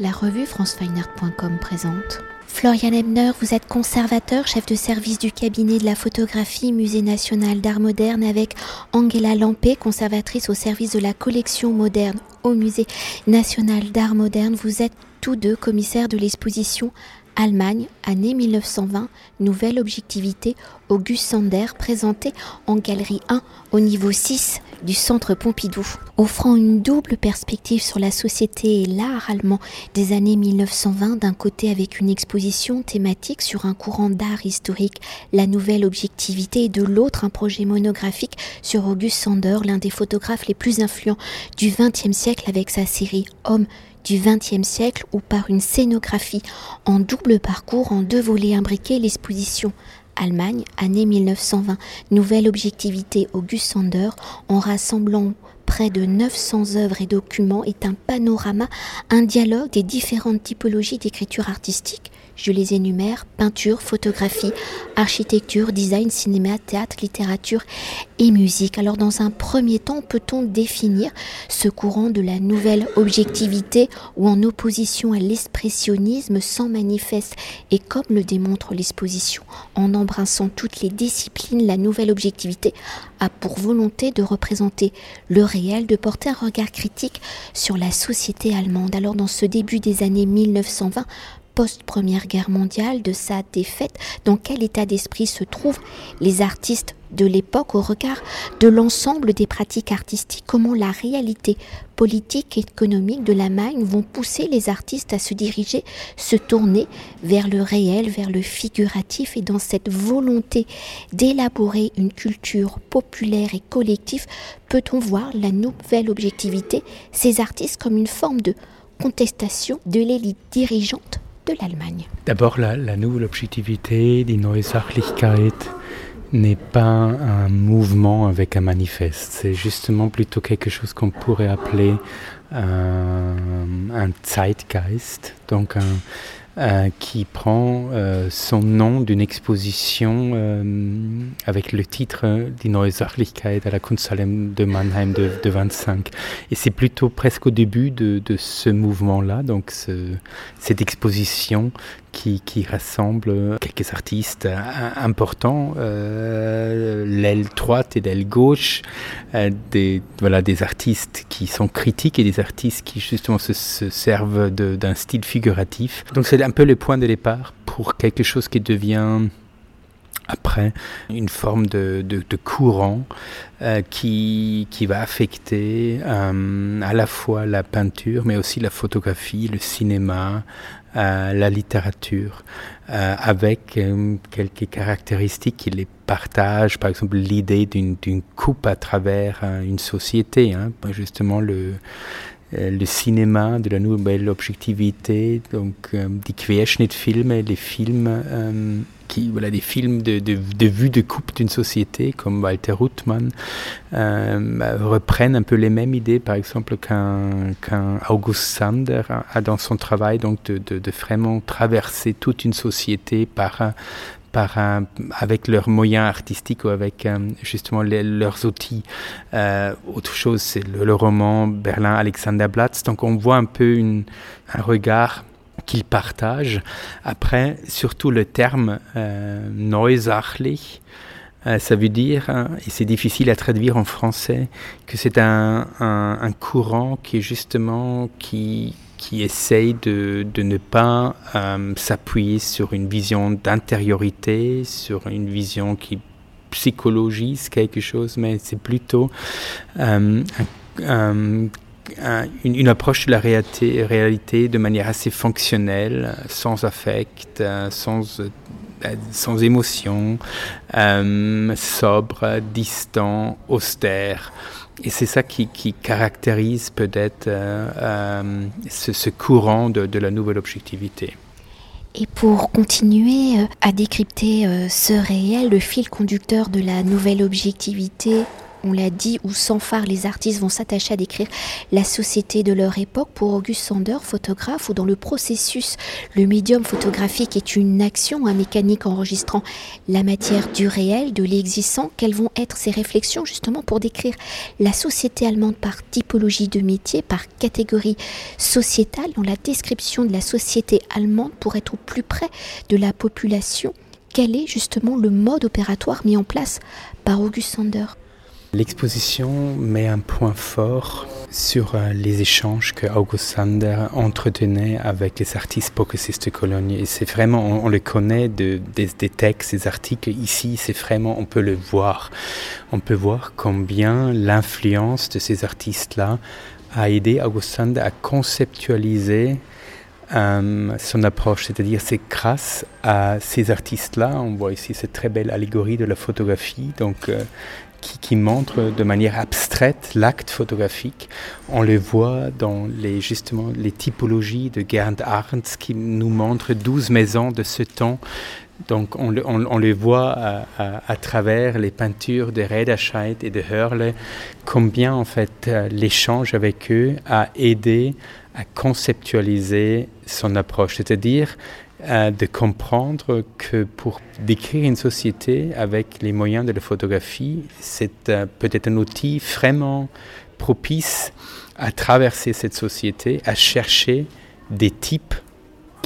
La revue francefineart.com présente. Florian Ebner, vous êtes conservateur, chef de service du cabinet de la photographie Musée national d'art moderne avec Angela Lampé, conservatrice au service de la collection moderne au Musée national d'art moderne. Vous êtes tous deux commissaires de l'exposition Allemagne, année 1920, nouvelle objectivité, Auguste Sander, présenté en galerie 1 au niveau 6 du centre Pompidou, offrant une double perspective sur la société et l'art allemand des années 1920, d'un côté avec une exposition thématique sur un courant d'art historique, la nouvelle objectivité, et de l'autre un projet monographique sur Auguste Sander, l'un des photographes les plus influents du XXe siècle avec sa série Homme du XXe siècle où par une scénographie en double parcours en deux volets imbriqués l'exposition Allemagne, année 1920, nouvelle objectivité Auguste Sander, en rassemblant près de 900 œuvres et documents, est un panorama, un dialogue des différentes typologies d'écriture artistique je les énumère, peinture, photographie, architecture, design, cinéma, théâtre, littérature et musique. Alors dans un premier temps, peut-on définir ce courant de la nouvelle objectivité ou en opposition à l'expressionnisme sans manifeste et comme le démontre l'exposition, en embrassant toutes les disciplines, la nouvelle objectivité a pour volonté de représenter le réel, de porter un regard critique sur la société allemande. Alors dans ce début des années 1920, post-première guerre mondiale, de sa défaite, dans quel état d'esprit se trouvent les artistes de l'époque au regard de l'ensemble des pratiques artistiques, comment la réalité politique et économique de l'Allemagne vont pousser les artistes à se diriger, se tourner vers le réel, vers le figuratif et dans cette volonté d'élaborer une culture populaire et collective, peut-on voir la nouvelle objectivité, ces artistes comme une forme de contestation de l'élite dirigeante? l'Allemagne. D'abord, la, nouvelle objectivité, die neue Sachlichkeit, n'est pas un mouvement avec un manifeste. C'est justement plutôt quelque chose qu'on pourrait appeler un, un Zeitgeist, donc un, euh, qui prend euh, son nom d'une exposition euh, avec le titre Die neue Sachlichkeit à la Kunsthalle de Mannheim de, de 25. Et c'est plutôt presque au début de, ce mouvement-là, donc ce, cette exposition qui, rassemble quelques artistes importants, l'aile droite et l'aile gauche, des, voilà, des artistes qui sont critiques et des artistes qui justement se, se servent d'un style figuratif. Donc c'est un peu le point de départ pour quelque chose qui devient après une forme de, de, courant euh, qui, qui va affecter euh, à la fois la peinture, mais aussi la photographie, le cinéma, euh, la littérature, avec quelques caractéristiques qui les partagent, par exemple l'idée d'une coupe à travers une société, hein, justement le, le cinéma de la nouvelle objectivité, donc euh, die Querschnittfilme, les films euh, qui, voilà, des films de, de, de vue de coupe d'une société, comme Walter Ruttmann, euh, reprennent un peu les mêmes idées, par exemple, qu'un qu'un August Sander a, dans son travail, donc de, de, de, vraiment traverser toute une société par, par un, avec leurs moyens artistiques ou avec euh, justement leurs outils. Euh, autre chose, c'est le, le, roman Berlin Alexanderblatz. Donc on voit un peu une, un regard qu'ils partagent. Après, surtout le terme euh, neusachlich, euh, ça veut dire, hein, et c'est difficile à traduire en français, que c'est un, un, un, courant qui est justement qui, qui essaye de, de ne pas euh, s'appuyer sur une vision d'intériorité, sur une vision qui psychologise quelque chose, mais c'est plutôt euh, un, un, une, approche de la réalité, de manière assez fonctionnelle, sans affect, euh, sans, sans émotion, sobre, distant, austère. Et c'est ça qui, caractérise peut-être euh, euh, ce, courant de, de, la nouvelle objectivité. Et pour continuer à décrypter ce réel, le fil conducteur de la nouvelle objectivité on l'a dit, où sans phare les artistes vont s'attacher à décrire la société de leur époque. Pour Auguste Sander, photographe, où dans le processus, le médium photographique est une action, un mécanique enregistrant la matière du réel, de l'existant, quelles vont être ses réflexions justement pour décrire la société allemande par typologie de métier, par catégorie sociétale, dans la description de la société allemande pour être au plus près de la population? Quel est justement le mode opératoire mis en place par August Sander? L'exposition met un point fort sur euh, les échanges que August Sander entretenait avec les artistes progressistes de Cologne. Et c'est vraiment, on, le connaît de, des, des, textes, des articles. Ici, c'est vraiment, on peut le voir. On peut voir combien l'influence de ces artistes-là a aidé August Sander à conceptualiser euh, son approche, c'est-à-dire c'est grâce à ces artistes-là, on voit ici cette très belle allégorie de la photographie, donc euh, qui, qui, montre de manière abstraite l'acte photographique. On le voit dans les, justement les typologies de Gerhard Arndt qui nous montre 12 maisons de ce temps. Donc on le, on, voit à, travers les peintures de Rederscheid et de Hörle, combien en fait euh, l'échange avec eux a aidé à conceptualiser son approche, c'est-à-dire euh, de comprendre que pour décrire une société avec les moyens de la photographie, c'est euh, peut-être un outil vraiment propice à traverser cette société, à chercher des types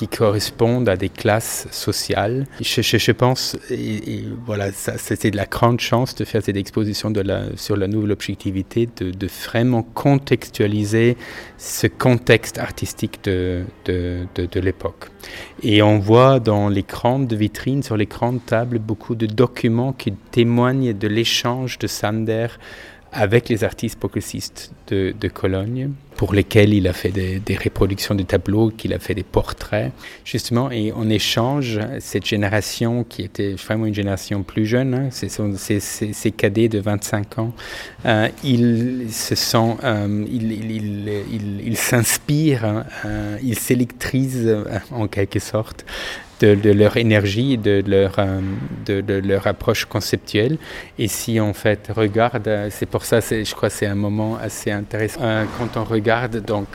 qui correspondent à des classes sociales. Je, pense, et, voilà, c'était de la grande chance de faire cette exposition sur la nouvelle objectivité, de, vraiment contextualiser ce contexte artistique de, de, de l'époque. Et on voit dans les grandes vitrines, sur les grandes tables, beaucoup de documents qui témoignent de l'échange de Sander avec les artistes progressistes de, de, Cologne, pour lesquels il a fait des, reproductions de tableaux, qu'il a fait des portraits, justement, et on échange cette génération qui était vraiment une génération plus jeune, hein, ces cadets de 25 ans, euh, ils se sont, euh, ils s'inspirent, hein, euh, ils s'électrisent euh, en quelque sorte de, leur énergie, de leur, euh, de, leur approche conceptuelle. Et si on fait regarde, c'est pour ça, je crois, c'est un moment assez intéressant. Euh, quand on regarde donc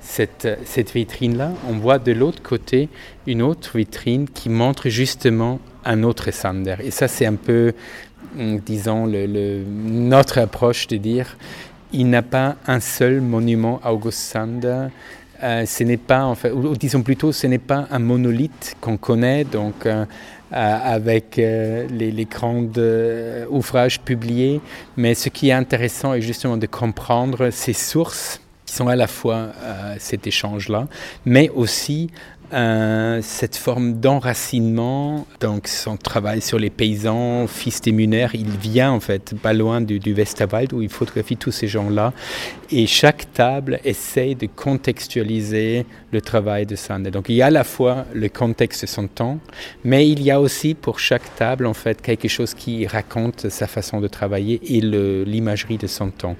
cette, cette vitrine-là, on voit de l'autre côté une autre vitrine qui montre justement un autre Sander. Et ça, c'est un peu, disons, le, le, notre approche de dire, il n'a pas un seul monument August Sander euh, ce n'est pas, ou, disons plutôt, ce n'est pas un monolithe qu'on connaît, donc euh, euh, avec les, les grands ouvrages publiés, mais ce qui est intéressant est justement de comprendre ces sources qui sont à la fois cet échange-là, mais aussi cette forme d'enracinement, donc son travail sur les paysans, fils des Muner, il vient en fait pas loin du, du Westerwald où il photographie tous ces gens-là. Et chaque table essaye de contextualiser le travail de Sander. Donc il y a à la fois le contexte de son temps, mais il y a aussi pour chaque table en fait quelque chose qui raconte sa façon de travailler et l'imagerie de son temps.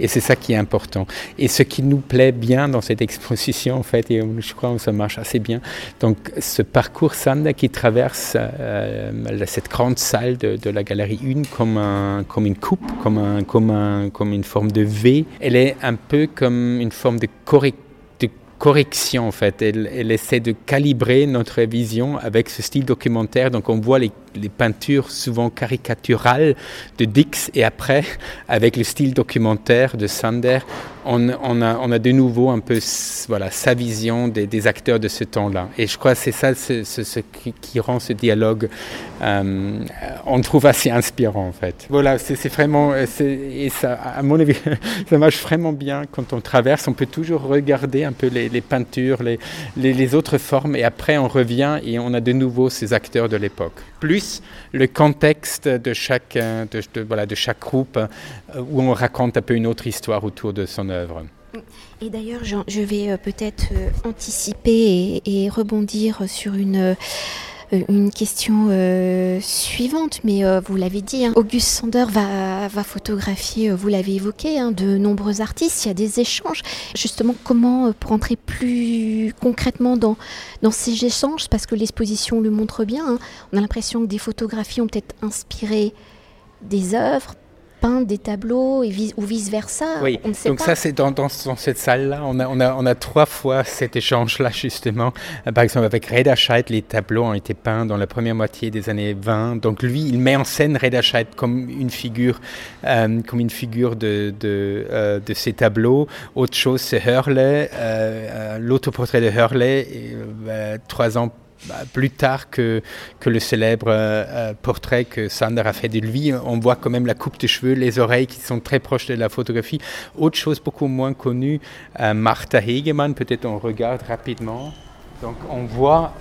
Et c'est ça qui est important. Et ce qui nous plaît bien dans cette exposition en fait, et je crois que ça marche assez bien, donc ce parcours Sander qui traverse euh, cette grande salle de, la galerie 1 comme, un, comme une coupe, comme, un, comme, un, comme une forme de V, elle est un peu comme une forme de correction en fait. Elle, elle, essaie de calibrer notre vision avec ce style documentaire. Donc on voit les, les peintures souvent caricaturales de Dix et après avec le style documentaire de Sander, on, on, a, de nouveau un peu voilà, sa vision des, acteurs de ce temps-là. Et je crois que c'est ça ce, qui, rend ce dialogue, euh, on trouve assez inspirant en fait. Voilà, c'est vraiment, et ça, à mon avis, ça marche vraiment bien quand on traverse. On peut toujours regarder un peu les, les peintures, les, les, les autres formes, et après on revient et on a de nouveau ces acteurs de l'époque. Plus le contexte de chaque, de, de, voilà, de chaque groupe euh, où on raconte un peu une autre histoire autour de son œuvre. Et d'ailleurs, je vais euh, peut-être euh, anticiper et, rebondir sur une euh, une question euh, suivante, mais euh, vous l'avez dit, hein, Auguste Sander va, photographier, euh, vous l'avez évoqué, hein, de nombreux artistes, il y a des échanges. Justement, comment, euh, pour entrer plus concrètement dans, dans ces échanges, parce que l'exposition le montre bien, hein, on a l'impression que des photographies ont peut-être inspiré des œuvres, des tableaux et ou vice-versa Oui, donc ça c'est dans, dans, cette salle-là, on a, on, a, on a trois fois cet échange-là justement. Euh, par exemple avec Reda Scheid, les tableaux ont été peints dans la première moitié des années 20. Donc lui, il met en scène Reda Scheid comme une figure, euh, comme une figure de, de, euh, de, ces tableaux. Autre chose, c'est Hurley, l'autoportrait de Hurley, trois ans bah, plus tard que, que le célèbre euh, euh, portrait que Sander a fait de lui, on voit quand même la coupe de cheveux, les oreilles qui sont très proches de la photographie. Autre chose beaucoup moins connue, euh, Martha Hegemann, peut-être on regarde rapidement. Donc on voit,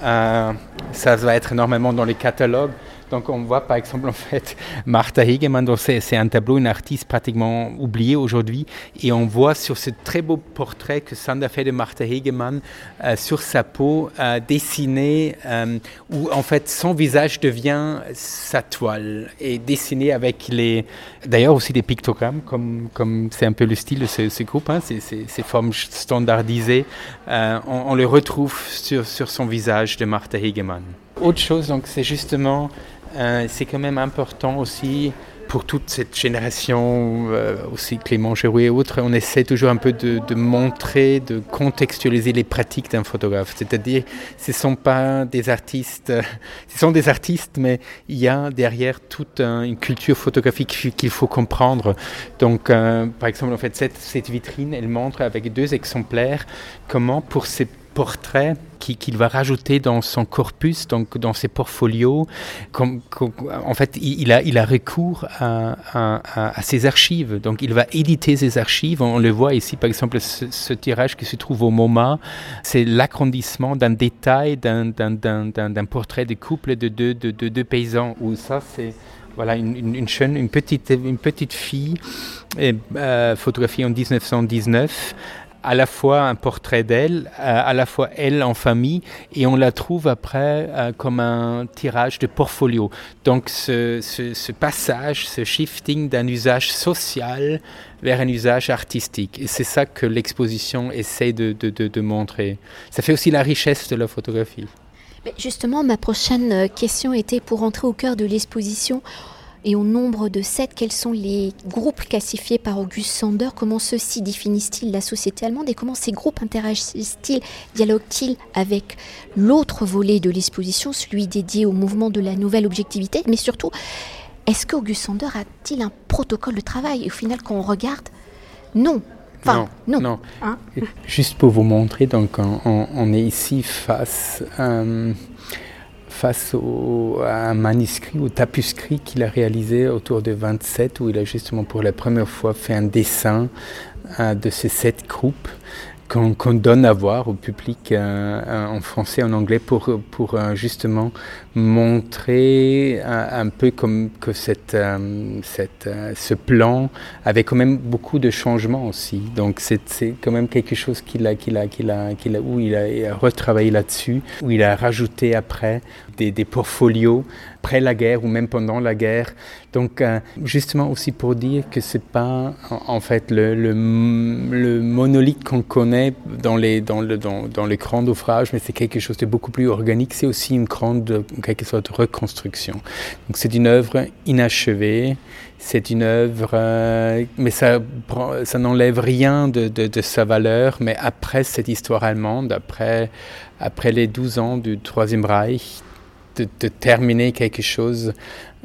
ça va être normalement dans les catalogues, donc on voit par exemple en fait Martha Hegemann, c'est un tableau, une artiste pratiquement oubliée aujourd'hui, et on voit sur ce très beau portrait que Sandra fait de Martha Hegemann euh, sur sa peau euh, dessiné, euh, où en fait son visage devient sa toile, et dessiné avec les, d'ailleurs aussi des pictogrammes, comme comme c'est un peu le style de ce, groupe, hein, ces, formes standardisées, on, on, le retrouve sur, sur son visage de Martha Hegemann. Autre chose, donc c'est justement euh, c'est quand même important aussi pour toute cette génération, euh, aussi Clément Gérouet et autres, on essaie toujours un peu de, montrer, de contextualiser les pratiques d'un photographe. C'est-à-dire, ce ne sont pas des artistes, ce sont des artistes, mais il y a derrière toute une culture photographique qu'il faut comprendre. Donc, euh, par exemple, en fait, cette vitrine, elle montre avec deux exemplaires comment pour ces portraits qu'il va rajouter dans son corpus, donc dans ses portfolios. En fait, il a, recours à, ses archives. Donc, il va éditer ses archives. On le voit ici, par exemple, ce, tirage qui se trouve au MoMA. C'est l'agrandissement d'un détail d'un portrait de couple de deux, de, de, paysans. Où ça, c'est voilà, une petite fille euh, photographiée en 1919 à la fois un portrait d'elle, euh, à la fois elle en famille, et on la trouve après euh, comme un tirage de portfolio. Donc ce, passage, ce shifting d'un usage social vers un usage artistique. Et c'est ça que l'exposition essaie de, de, montrer. Ça fait aussi la richesse de la photographie. justement, ma prochaine euh, question était pour entrer au cœur de l'exposition et au nombre de sept, quels sont les groupes classifiés par Auguste Sander? Comment ceux-ci définissent-ils la société allemande et comment ces groupes interagissent-ils, dialoguent-ils avec l'autre volet de l'exposition, celui dédié au mouvement de la nouvelle objectivité? Mais surtout, est-ce qu'Auguste Sander a-t-il un protocole de travail? Et au final, quand on regarde, non, Enfin, non, non. Hein? Juste pour vous montrer, donc on, est ici face à, face à un manuscrit ou tapuscrit qu'il a réalisé autour de 27, où il a justement pour la première fois fait un dessin de ces sept groupes qu'on donne à voir au public euh, en français, en anglais, pour, pour euh, justement montrer un, peu comme que cette, cette, ce plan avait quand même beaucoup de changements aussi. Donc c'est quand même quelque chose qu'il a, qu'il a, qu'il a, qu'il a, où il a retravaillé là-dessus, où il a rajouté après des, des portfolios après la guerre ou même pendant la guerre. Donc euh, justement aussi pour dire que c'est pas en, fait le, le, monolithe qu'on connaît dans les, dans, le, dans, dans les grands naufrages, mais c'est quelque chose de beaucoup plus organique. C'est aussi une grande, quelque sorte, reconstruction. Donc c'est une œuvre inachevée. C'est une œuvre, euh, mais ça, ça n'enlève rien de, de, de, sa valeur. Mais après cette histoire allemande, après, après les 12 ans du Troisième Reich, de, terminer quelque chose.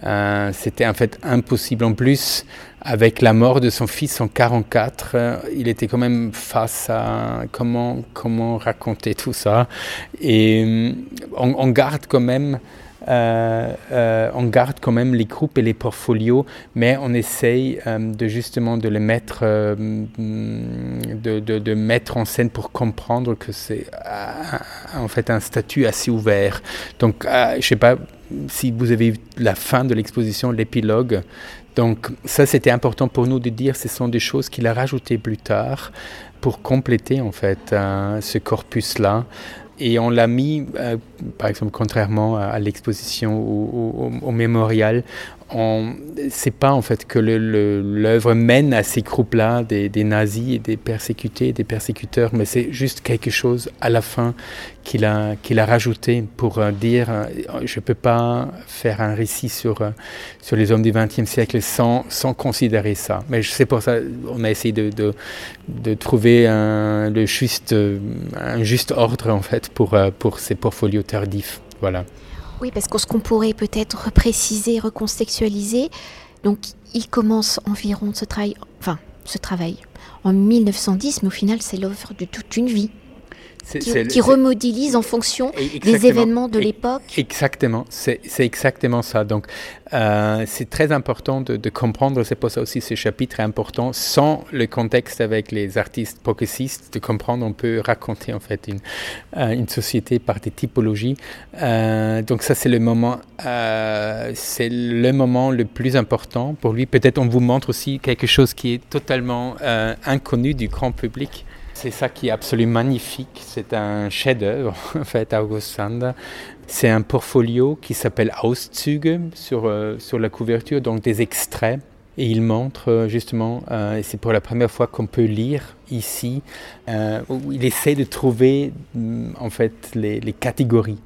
Euh, c'était en fait impossible. En plus, avec la mort de son fils en 44, euh, il était quand même face à comment, comment raconter tout ça. Et euh, on garde quand même on garde quand même les groupes et les portfolios, mais on essaye euh, de justement de les mettre, de, mettre en scène pour comprendre que c'est en fait un statut assez ouvert. Donc, je sais pas si vous avez vu la fin de l'exposition, l'épilogue. Donc ça, c'était important pour nous de dire, ce sont des choses qu'il a rajoutées plus tard pour compléter en fait ce corpus-là. Et on l'a mis, euh, par exemple, contrairement à, l'exposition au, au, mémorial, c'est pas en fait que l'œuvre mène à ces groupes-là, des, nazis et des persécutés, des persécuteurs, mais c'est juste quelque chose à la fin qu'il a, qu'il a rajouté pour euh, dire euh, je ne peux pas faire un récit sur, euh, sur les hommes du XXe siècle sans, sans considérer ça. Mais c'est pour ça qu'on a essayé de, de, de trouver un, le juste, un juste ordre en fait pour, pour ces portfolios Oui, parce que ce qu'on pourrait peut-être préciser, recontextualiser, donc il commence environ ce travail, enfin ce travail en 1910, mais au final c'est l'œuvre de toute une vie qui, remodélise en fonction des événements de l'époque. Exactement, c'est exactement ça. Donc, euh, c'est très important de, comprendre, c'est pour ça aussi ce chapitre est important, sans le contexte avec les artistes progressistes, de comprendre, on peut raconter en fait une, euh, une société par des typologies. Euh, donc ça, c'est le moment, c'est le moment le plus important pour lui. Peut-être on vous montre aussi quelque chose qui est totalement inconnu du grand public. C'est ça qui est absolument magnifique. C'est un chef-d'œuvre, en fait, August Sander. C'est un portfolio qui s'appelle Auszüge sur, euh, sur la couverture, donc des extraits. Et il montre euh, justement, euh, et c'est pour la première fois qu'on peut lire ici, où il essaie de trouver mm, en fait les, les catégories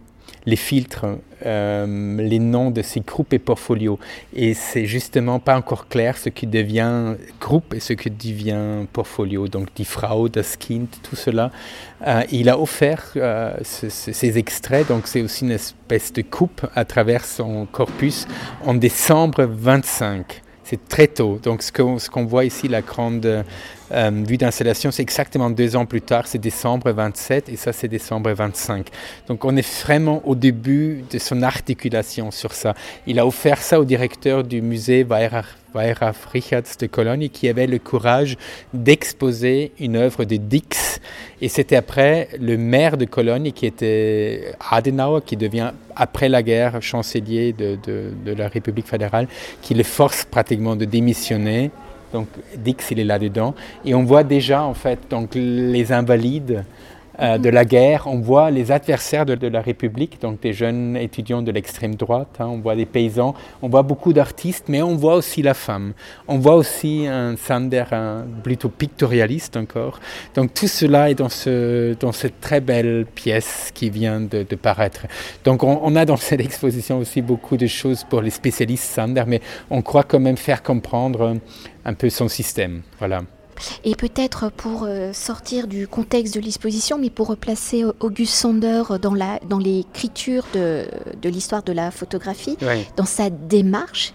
les filtres, euh, les noms de ces groupes et portfolios. Et c'est justement pas encore clair ce qui devient groupe et ce qui devient portfolio. Donc, die Frau, das Kind, tout cela. Euh, il a offert euh, ces extraits, donc c'est aussi une espèce de coupe à travers son corpus en décembre 25. C'est très tôt. Donc, ce qu'on ce qu'on voit ici, la grande euh, vue d'installation, c'est exactement deux ans plus tard, c'est décembre 27 et ça, c'est décembre 25. Donc, on est vraiment au début de son articulation sur ça. Il a offert ça au directeur du musée Weirach Richards de Cologne qui avait le courage d'exposer une œuvre de Dix. Et c'était après le maire de Cologne qui était Adenauer, qui devient après la guerre chancelier de, de la République fédérale, qui le force pratiquement de démissionner. Donc Dix, il est là-dedans. Et on voit déjà, en fait, donc, les invalides euh, de la guerre. On voit les adversaires de, la République, donc des jeunes étudiants de l'extrême droite, hein. on voit des paysans, on voit beaucoup d'artistes, mais on voit aussi la femme. On voit aussi un Sander plutôt pictorialiste encore. Donc tout cela est dans, ce, dans cette très belle pièce qui vient de, paraître. Donc on, on, a dans cette exposition aussi beaucoup de choses pour les spécialistes Sander, mais on croit quand même faire comprendre un peu son système. Voilà. Et peut-être pour euh, sortir du contexte de l'exposition, mais pour replacer Auguste Sander dans, la, dans l'écriture de, de l'histoire de la photographie, dans sa démarche,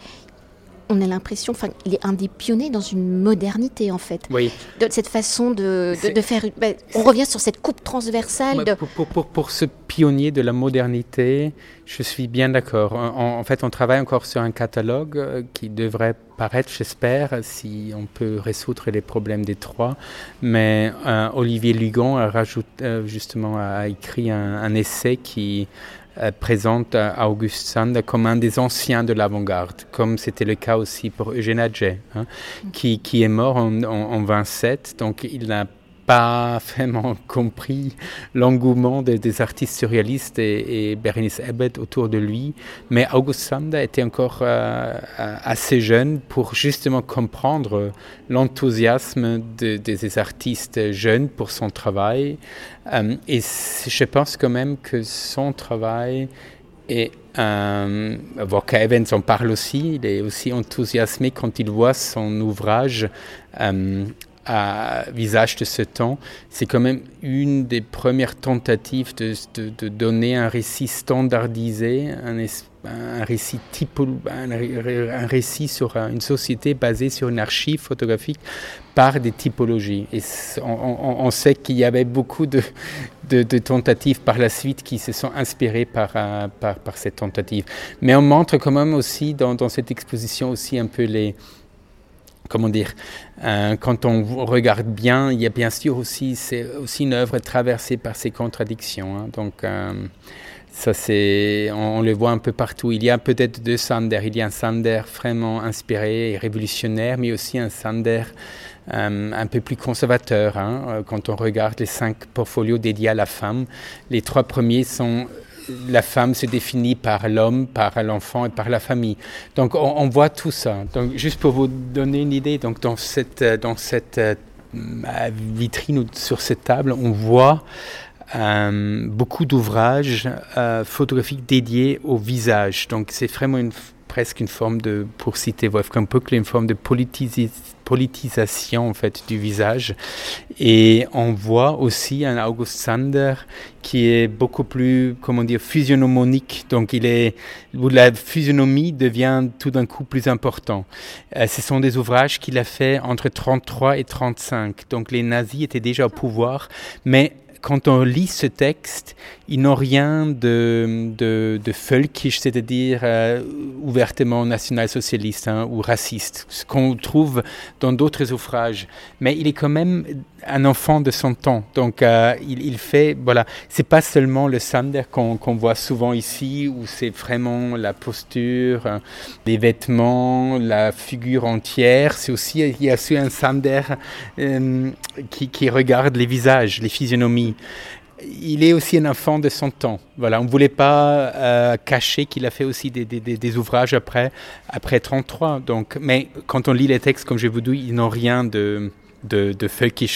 on a l'impression, enfin, il est un des pionniers dans une modernité en fait. Oui. De cette façon de, de, faire. Ben, on revient sur cette coupe transversale. Pour, pour, pour, pour, ce pionnier de la modernité, je suis bien d'accord. En, en, fait, on travaille encore sur un catalogue euh, qui devrait paraître, j'espère, si on peut résoudre les problèmes des trois. Mais euh, Olivier Lugon a euh, justement a écrit un, un essai qui présente Auguste Sand comme un des anciens de l'avant-garde, comme c'était le cas aussi pour Eugène Adjet, hein, qui, qui, est mort en, en, en 27, donc il n'a pas vraiment compris l'engouement des, artistes surréalistes et, Berenice Ebbet autour de lui. Mais August Sander était encore euh, assez jeune pour justement comprendre l'enthousiasme de, des artistes jeunes pour son travail. Euh, et je pense quand même que son travail est euh, Evans en parle aussi, il est aussi enthousiasmé quand il voit son ouvrage euh, à visage de ce temps, c'est quand même une des premières tentatives de, de, donner un récit standardisé, un, récit typo, un, récit sur une société basée sur une archive photographique par des typologies. Et on, sait qu'il y avait beaucoup de, de, tentatives par la suite qui se sont inspirées par, par, par cette tentative. Mais on montre quand même aussi dans, dans cette exposition aussi un peu les, comment dire, euh, quand on regarde bien, il y a bien sûr aussi, c'est aussi une œuvre traversée par ces contradictions. Hein. Donc, euh, ça c'est, on, on, le voit un peu partout. Il y a peut-être deux Sander. Il y a un Sander vraiment inspiré et révolutionnaire, mais aussi un Sander euh, un peu plus conservateur. Hein. Quand on regarde les cinq portfolios dédiés à la femme, les trois premiers sont la femme se définit par l'homme, par l'enfant et par la famille. Donc on, voit tout ça. Donc juste pour vous donner une idée, donc dans cette, dans cette euh, vitrine ou sur cette table, on voit euh, beaucoup d'ouvrages euh, photographiques dédiés au visage. Donc c'est vraiment une presque une forme de, pour citer Wolfgang Puckle, une forme de politisation en fait du visage. Et on voit aussi un August Sander qui est beaucoup plus, comment dire, physionomonique. Donc il est, où la physionomie devient tout d'un coup plus important. Euh, ce sont des ouvrages qu'il a fait entre 33 et 35. Donc les nazis étaient déjà au pouvoir, mais quand on lit ce texte, ils n'ont rien de, de, de c'est-à-dire euh, ouvertement national-socialiste hein, ou raciste, ce qu'on trouve dans d'autres ouvrages. Mais il est quand même un enfant de son temps. Donc, euh, il, fait, voilà, c'est pas seulement le Sander qu'on voit souvent ici, où c'est vraiment la posture, euh, les vêtements, la figure entière. C'est aussi, il y a aussi un Sander qui, qui regarde les visages, les physionomies il est aussi un enfant de son temps. Voilà, on ne voulait pas euh, cacher qu'il a fait aussi des, des, ouvrages après, après 33. Donc, mais quand on lit les textes, comme je vous dis, ils n'ont rien de, de, de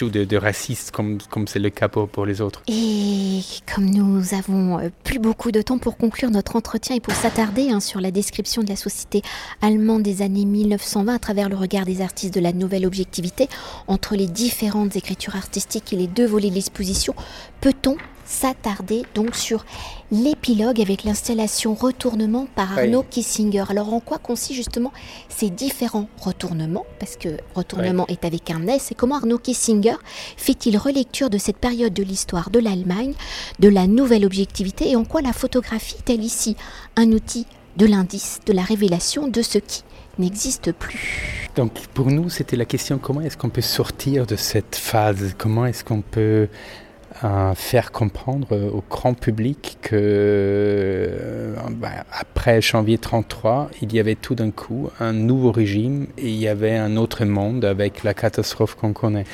ou de, de raciste comme comme c'est le cas pour, pour, les autres. Et comme nous avons euh, plus beaucoup de temps pour conclure notre entretien et pour s'attarder hein, sur la description de la société allemande des années 1920 à travers le regard des artistes de la nouvelle objectivité entre les différentes écritures artistiques et les deux volets de l'exposition, peut-on s'attarder donc sur l'épilogue avec l'installation Retournement par Arnaud Kissinger. Alors en quoi consistent justement ces différents retournements? Parce que Retournement est avec un S. Et comment Arnaud Kissinger fait-il relecture de cette période de l'histoire de l'Allemagne, de la nouvelle objectivité? Et en quoi la photographie est-elle ici un outil de l'indice, de la révélation de ce qui n'existe plus? Donc pour nous, c'était la question comment est-ce qu'on peut sortir de cette phase? Comment est-ce qu'on peut à faire comprendre au grand public que euh, ben, après janvier 33, il y avait tout d'un coup un nouveau régime et il y avait un autre monde avec la catastrophe qu'on connaît.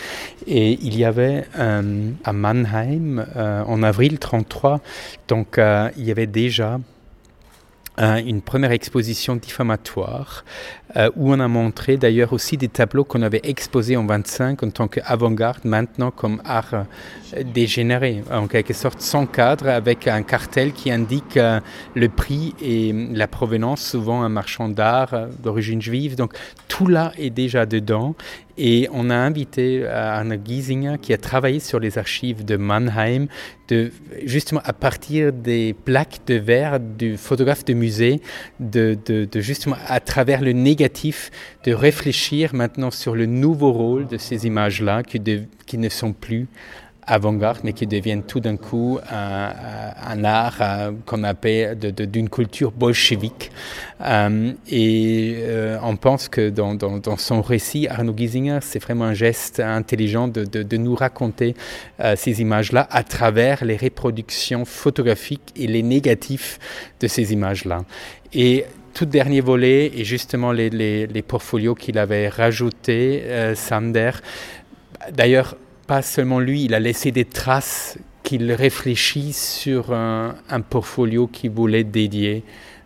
Et il y avait euh, à Mannheim euh, en avril 33, donc il y avait déjà une première exposition diffamatoire euh, où on a montré d'ailleurs aussi des tableaux qu'on avait exposés en 25 en tant qu'avant-garde, maintenant comme art euh, dégénéré, en quelque sorte sans cadre, avec un cartel qui indique euh, le prix et la provenance, souvent un marchand d'art d'origine juive. Donc tout là est déjà dedans. Et on a invité Anna Giesinger, qui a travaillé sur les archives de Mannheim, justement à partir des plaques de verre du photographe de musée, de, justement à travers le de réfléchir maintenant sur le nouveau rôle de ces images-là qui, ne sont plus avant-garde, mais qui deviennent tout d'un coup un, art euh, qu'on appelle d'une culture bolchevique. Euh, et euh, on pense que dans, son récit, Arnaud Giesinger, c'est vraiment un geste intelligent de nous raconter ces images-là à travers les reproductions photographiques et les négatifs de ces images-là. Et tout dernier volet et justement les, les, les portfolios qu'il avait rajoutés, euh, Sander. D'ailleurs, pas seulement lui, il a laissé des traces qu'il réfléchit sur un, un portfolio qu'il voulait dédier.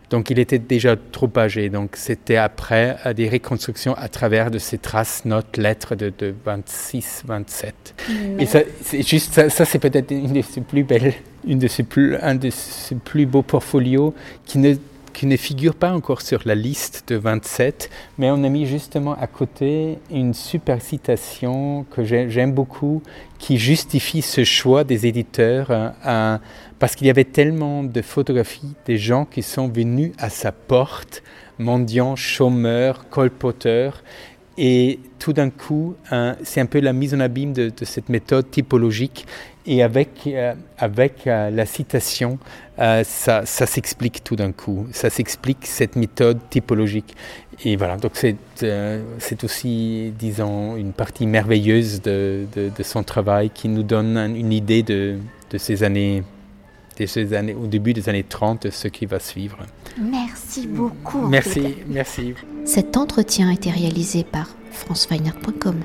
Donc il était déjà trop âgé, donc c'était après à des reconstructions à travers de ces traces, notes, lettres de, de 26, 27. Et ça, c'est juste ça, ça c'est peut-être une de ses plus belles, une de ses plus, un de ses plus beaux portfolios qui ne qui ne figure pas encore sur la liste de 27, mais on a mis justement à côté une super citation que j'aime beaucoup, qui justifie ce choix des éditeurs, euh, parce qu'il y avait tellement de photographies des gens qui sont venus à sa porte, mendiants, chômeurs, colpoteurs, et tout d'un coup, c'est un peu la mise en abîme de cette méthode typologique et avec, euh, avec euh, la citation, euh, ça, ça s'explique tout d'un coup. Ça s'explique cette méthode typologique. Et voilà, donc c'est c'est aussi, disons, une partie merveilleuse de, de, de, son travail qui nous donne une idée de, de ces années de ces années, au début des années 30, ce qui va suivre. Merci beaucoup. Merci, merci. Cet entretien a été réalisé par franceweiner.com.